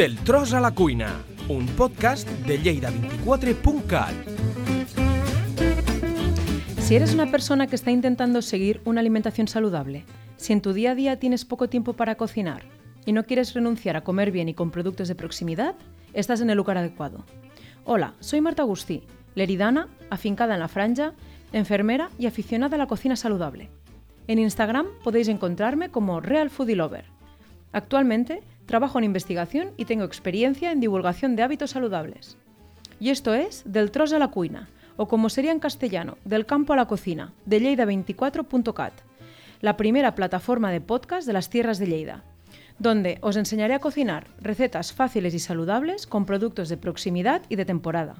Del tros a la cuina, un podcast de lleida24.cat. Si eres una persona que está intentando seguir una alimentación saludable, si en tu día a día tienes poco tiempo para cocinar y no quieres renunciar a comer bien y con productos de proximidad, estás en el lugar adecuado. Hola, soy Marta Agustí, leridana, afincada en la franja, enfermera y aficionada a la cocina saludable. En Instagram podéis encontrarme como Real Foodie Lover. Actualmente trabajo en investigación y tengo experiencia en divulgación de hábitos saludables. Y esto es Del tros a la cuina, o como sería en castellano, Del campo a la cocina, de lleida24.cat, la primera plataforma de podcast de las tierras de Lleida, donde os enseñaré a cocinar recetas fáciles y saludables con productos de proximidad y de temporada.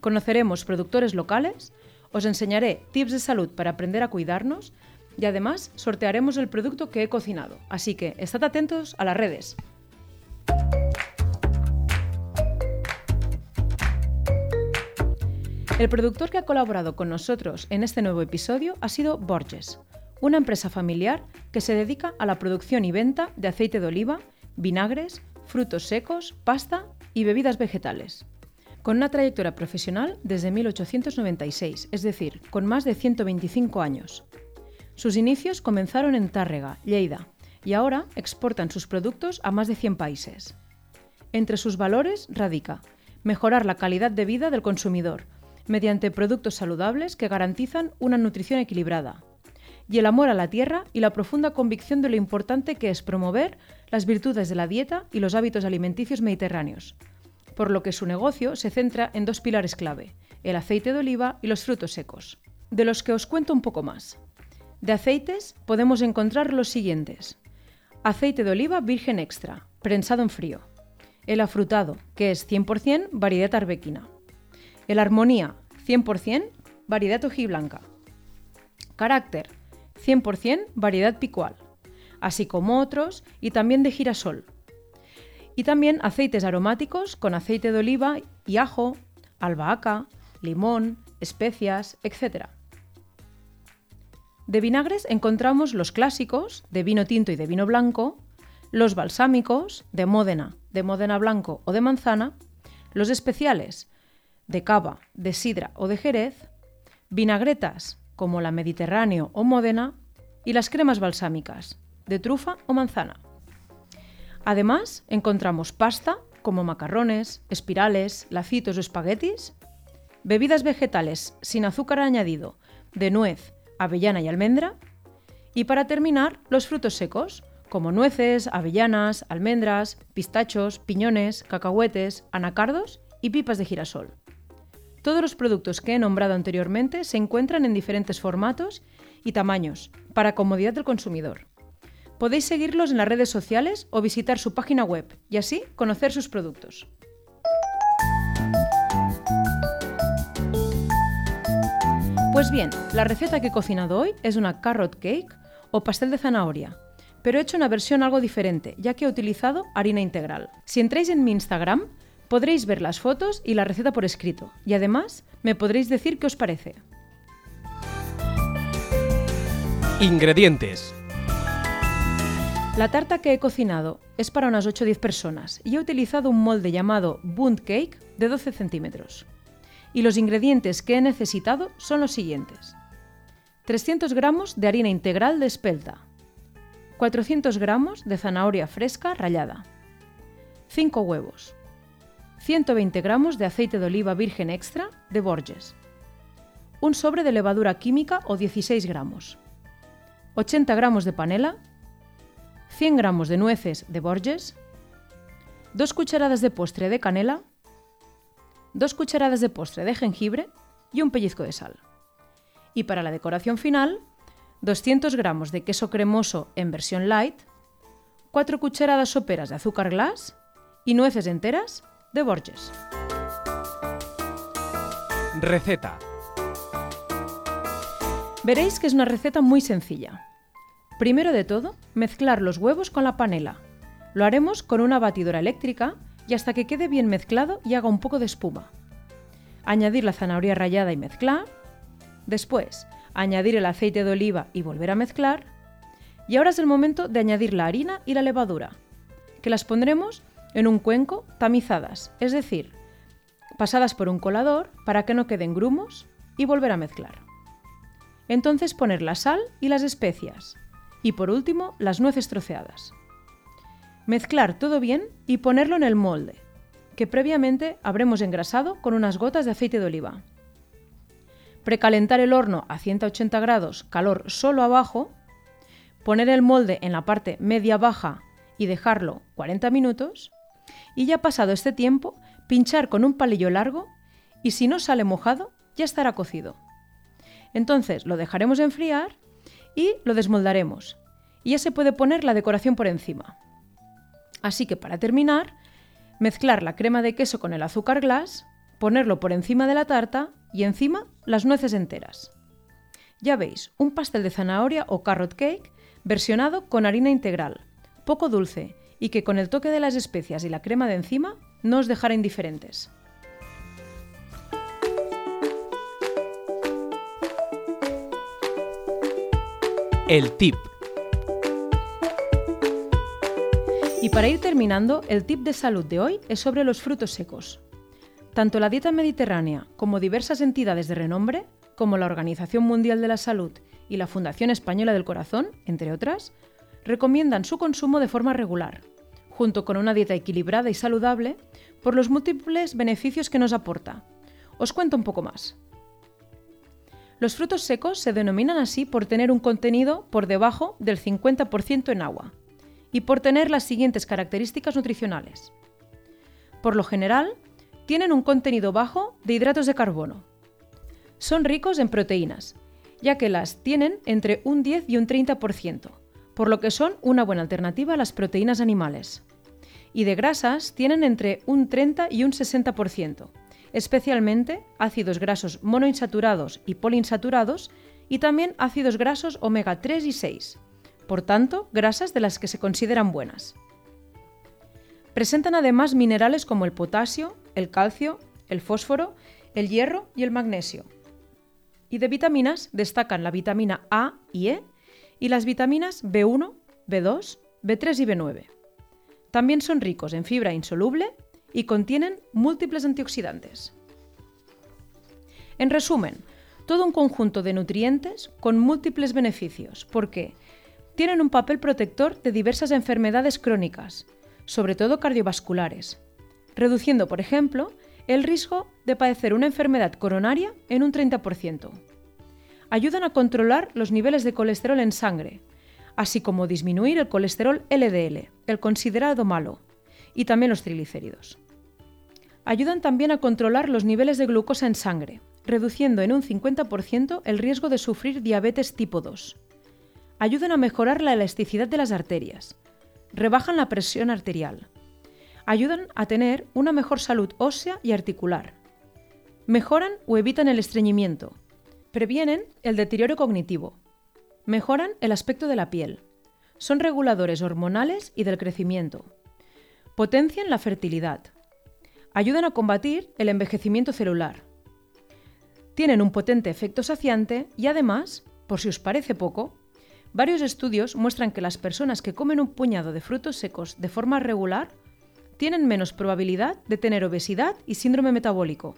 Conoceremos productores locales, os enseñaré tips de salud para aprender a cuidarnos y además sortearemos el producto que he cocinado, así que estad atentos a las redes. El productor que ha colaborado con nosotros en este nuevo episodio ha sido Borges, una empresa familiar que se dedica a la producción y venta de aceite de oliva, vinagres, frutos secos, pasta y bebidas vegetales. Con una trayectoria profesional desde 1896, es decir, con más de 125 años. Sus inicios comenzaron en Tárrega, Lleida, y ahora exportan sus productos a más de 100 países. Entre sus valores radica mejorar la calidad de vida del consumidor mediante productos saludables que garantizan una nutrición equilibrada, y el amor a la tierra y la profunda convicción de lo importante que es promover las virtudes de la dieta y los hábitos alimenticios mediterráneos, por lo que su negocio se centra en dos pilares clave, el aceite de oliva y los frutos secos, de los que os cuento un poco más. De aceites podemos encontrar los siguientes. Aceite de oliva virgen extra, prensado en frío. El afrutado, que es 100% variedad arbequina. El armonía, 100% variedad ojiblanca. Carácter, 100% variedad picual, así como otros y también de girasol. Y también aceites aromáticos con aceite de oliva y ajo, albahaca, limón, especias, etc. De vinagres encontramos los clásicos, de vino tinto y de vino blanco, los balsámicos, de Módena, de Módena blanco o de manzana, los especiales, de cava, de sidra o de jerez, vinagretas, como la Mediterráneo o Módena, y las cremas balsámicas, de trufa o manzana. Además, encontramos pasta, como macarrones, espirales, lacitos o espaguetis, bebidas vegetales sin azúcar añadido, de nuez, avellana y almendra, y para terminar, los frutos secos, como nueces, avellanas, almendras, pistachos, piñones, cacahuetes, anacardos y pipas de girasol. Todos los productos que he nombrado anteriormente se encuentran en diferentes formatos y tamaños, para comodidad del consumidor. Podéis seguirlos en las redes sociales o visitar su página web y así conocer sus productos. Pues bien, la receta que he cocinado hoy es una carrot cake o pastel de zanahoria, pero he hecho una versión algo diferente, ya que he utilizado harina integral. Si entráis en mi Instagram, Podréis ver las fotos y la receta por escrito y además me podréis decir qué os parece. Ingredientes. La tarta que he cocinado es para unas 8 o 10 personas y he utilizado un molde llamado Bund Cake de 12 centímetros. Y los ingredientes que he necesitado son los siguientes. 300 gramos de harina integral de espelta, 400 gramos de zanahoria fresca rallada, 5 huevos, 120 gramos de aceite de oliva virgen extra de Borges, un sobre de levadura química o 16 gramos, 80 gramos de panela, 100 gramos de nueces de Borges, 2 cucharadas de postre de canela, 2 cucharadas de postre de jengibre y un pellizco de sal. Y para la decoración final, 200 gramos de queso cremoso en versión light, 4 cucharadas soperas de azúcar glass y nueces enteras de Borges. Receta. Veréis que es una receta muy sencilla. Primero de todo, mezclar los huevos con la panela. Lo haremos con una batidora eléctrica y hasta que quede bien mezclado y haga un poco de espuma. Añadir la zanahoria rallada y mezclar. Después, añadir el aceite de oliva y volver a mezclar. Y ahora es el momento de añadir la harina y la levadura, que las pondremos en un cuenco tamizadas, es decir, pasadas por un colador para que no queden grumos y volver a mezclar. Entonces poner la sal y las especias y por último las nueces troceadas. Mezclar todo bien y ponerlo en el molde, que previamente habremos engrasado con unas gotas de aceite de oliva. Precalentar el horno a 180 grados, calor solo abajo, poner el molde en la parte media-baja y dejarlo 40 minutos, y ya pasado este tiempo, pinchar con un palillo largo y si no sale mojado, ya estará cocido. Entonces lo dejaremos enfriar y lo desmoldaremos. Y ya se puede poner la decoración por encima. Así que para terminar, mezclar la crema de queso con el azúcar glass, ponerlo por encima de la tarta y encima las nueces enteras. Ya veis, un pastel de zanahoria o carrot cake versionado con harina integral, poco dulce y que con el toque de las especias y la crema de encima no os dejará indiferentes. El tip. Y para ir terminando, el tip de salud de hoy es sobre los frutos secos. Tanto la dieta mediterránea como diversas entidades de renombre, como la Organización Mundial de la Salud y la Fundación Española del Corazón, entre otras, recomiendan su consumo de forma regular, junto con una dieta equilibrada y saludable, por los múltiples beneficios que nos aporta. Os cuento un poco más. Los frutos secos se denominan así por tener un contenido por debajo del 50% en agua y por tener las siguientes características nutricionales. Por lo general, tienen un contenido bajo de hidratos de carbono. Son ricos en proteínas, ya que las tienen entre un 10 y un 30%, por lo que son una buena alternativa a las proteínas animales. Y de grasas tienen entre un 30 y un 60%, especialmente ácidos grasos monoinsaturados y poliinsaturados y también ácidos grasos omega 3 y 6, por tanto, grasas de las que se consideran buenas. Presentan además minerales como el potasio, el calcio, el fósforo, el hierro y el magnesio. Y de vitaminas destacan la vitamina A y E y las vitaminas B1, B2, B3 y B9. También son ricos en fibra insoluble y contienen múltiples antioxidantes. En resumen, todo un conjunto de nutrientes con múltiples beneficios, porque tienen un papel protector de diversas enfermedades crónicas, sobre todo cardiovasculares, reduciendo, por ejemplo, el riesgo de padecer una enfermedad coronaria en un 30%. Ayudan a controlar los niveles de colesterol en sangre, así como disminuir el colesterol LDL, el considerado malo, y también los triglicéridos. Ayudan también a controlar los niveles de glucosa en sangre, reduciendo en un 50% el riesgo de sufrir diabetes tipo 2. Ayudan a mejorar la elasticidad de las arterias. Rebajan la presión arterial. Ayudan a tener una mejor salud ósea y articular. Mejoran o evitan el estreñimiento. Previenen el deterioro cognitivo. Mejoran el aspecto de la piel. Son reguladores hormonales y del crecimiento. Potencian la fertilidad ayudan a combatir el envejecimiento celular. Tienen un potente efecto saciante y además, por si os parece poco, varios estudios muestran que las personas que comen un puñado de frutos secos de forma regular tienen menos probabilidad de tener obesidad y síndrome metabólico.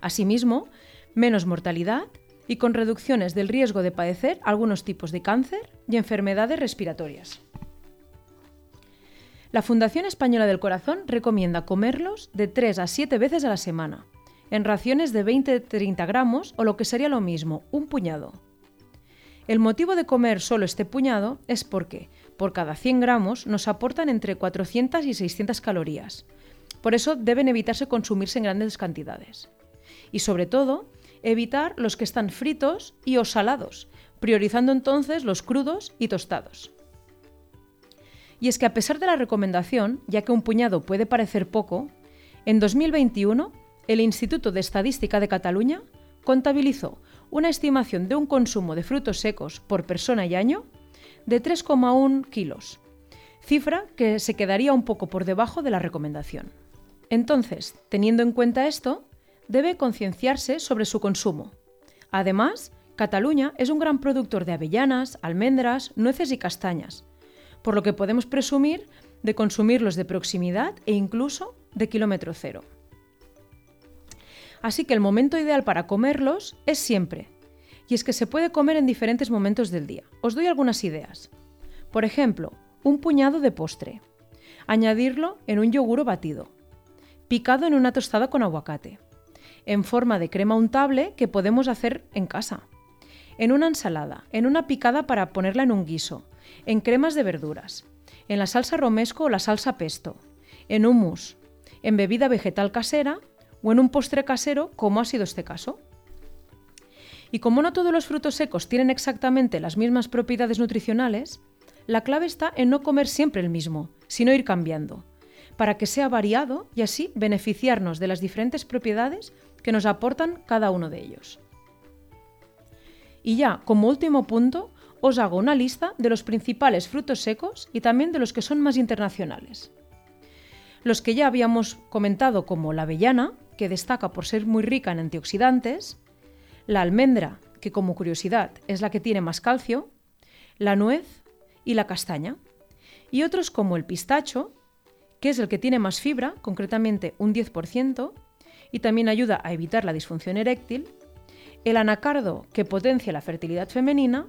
Asimismo, menos mortalidad y con reducciones del riesgo de padecer algunos tipos de cáncer y enfermedades respiratorias. La Fundación Española del Corazón recomienda comerlos de 3 a 7 veces a la semana, en raciones de 20-30 gramos o lo que sería lo mismo, un puñado. El motivo de comer solo este puñado es porque, por cada 100 gramos, nos aportan entre 400 y 600 calorías. Por eso deben evitarse consumirse en grandes cantidades. Y sobre todo, evitar los que están fritos y o salados, priorizando entonces los crudos y tostados. Y es que a pesar de la recomendación, ya que un puñado puede parecer poco, en 2021 el Instituto de Estadística de Cataluña contabilizó una estimación de un consumo de frutos secos por persona y año de 3,1 kilos, cifra que se quedaría un poco por debajo de la recomendación. Entonces, teniendo en cuenta esto, debe concienciarse sobre su consumo. Además, Cataluña es un gran productor de avellanas, almendras, nueces y castañas, por lo que podemos presumir de consumirlos de proximidad e incluso de kilómetro cero. Así que el momento ideal para comerlos es siempre, y es que se puede comer en diferentes momentos del día. Os doy algunas ideas. Por ejemplo, un puñado de postre. Añadirlo en un yogur batido. Picado en una tostada con aguacate. En forma de crema untable que podemos hacer en casa. En una ensalada, en una picada para ponerla en un guiso, en cremas de verduras, en la salsa romesco o la salsa pesto, en hummus, en bebida vegetal casera o en un postre casero, como ha sido este caso. Y como no todos los frutos secos tienen exactamente las mismas propiedades nutricionales, la clave está en no comer siempre el mismo, sino ir cambiando, para que sea variado y así beneficiarnos de las diferentes propiedades que nos aportan cada uno de ellos. Y ya, como último punto, os hago una lista de los principales frutos secos y también de los que son más internacionales. Los que ya habíamos comentado como la avellana, que destaca por ser muy rica en antioxidantes, la almendra, que como curiosidad es la que tiene más calcio, la nuez y la castaña, y otros como el pistacho, que es el que tiene más fibra, concretamente un 10%, y también ayuda a evitar la disfunción eréctil, el anacardo, que potencia la fertilidad femenina,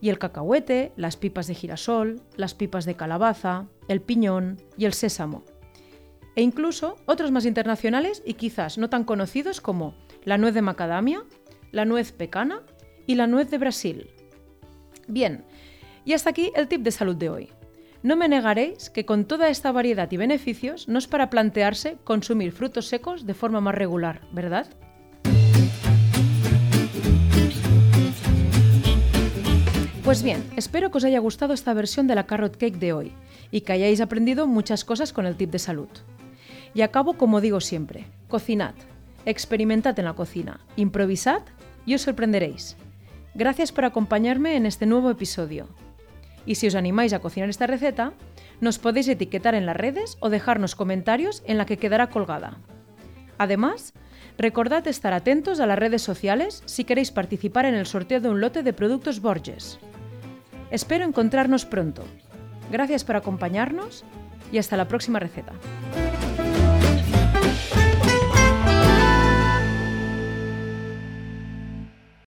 y el cacahuete, las pipas de girasol, las pipas de calabaza, el piñón y el sésamo. E incluso otros más internacionales y quizás no tan conocidos como la nuez de macadamia, la nuez pecana y la nuez de Brasil. Bien, y hasta aquí el tip de salud de hoy. No me negaréis que con toda esta variedad y beneficios no es para plantearse consumir frutos secos de forma más regular, ¿verdad? Pues bien, espero que os haya gustado esta versión de la carrot cake de hoy y que hayáis aprendido muchas cosas con el tip de salud. Y acabo como digo siempre, cocinad, experimentad en la cocina, improvisad y os sorprenderéis. Gracias por acompañarme en este nuevo episodio. Y si os animáis a cocinar esta receta, nos podéis etiquetar en las redes o dejarnos comentarios en la que quedará colgada. Además, recordad estar atentos a las redes sociales si queréis participar en el sorteo de un lote de productos Borges. Espero encontrarnos pronto. Gracias por acompañarnos y hasta la próxima receta.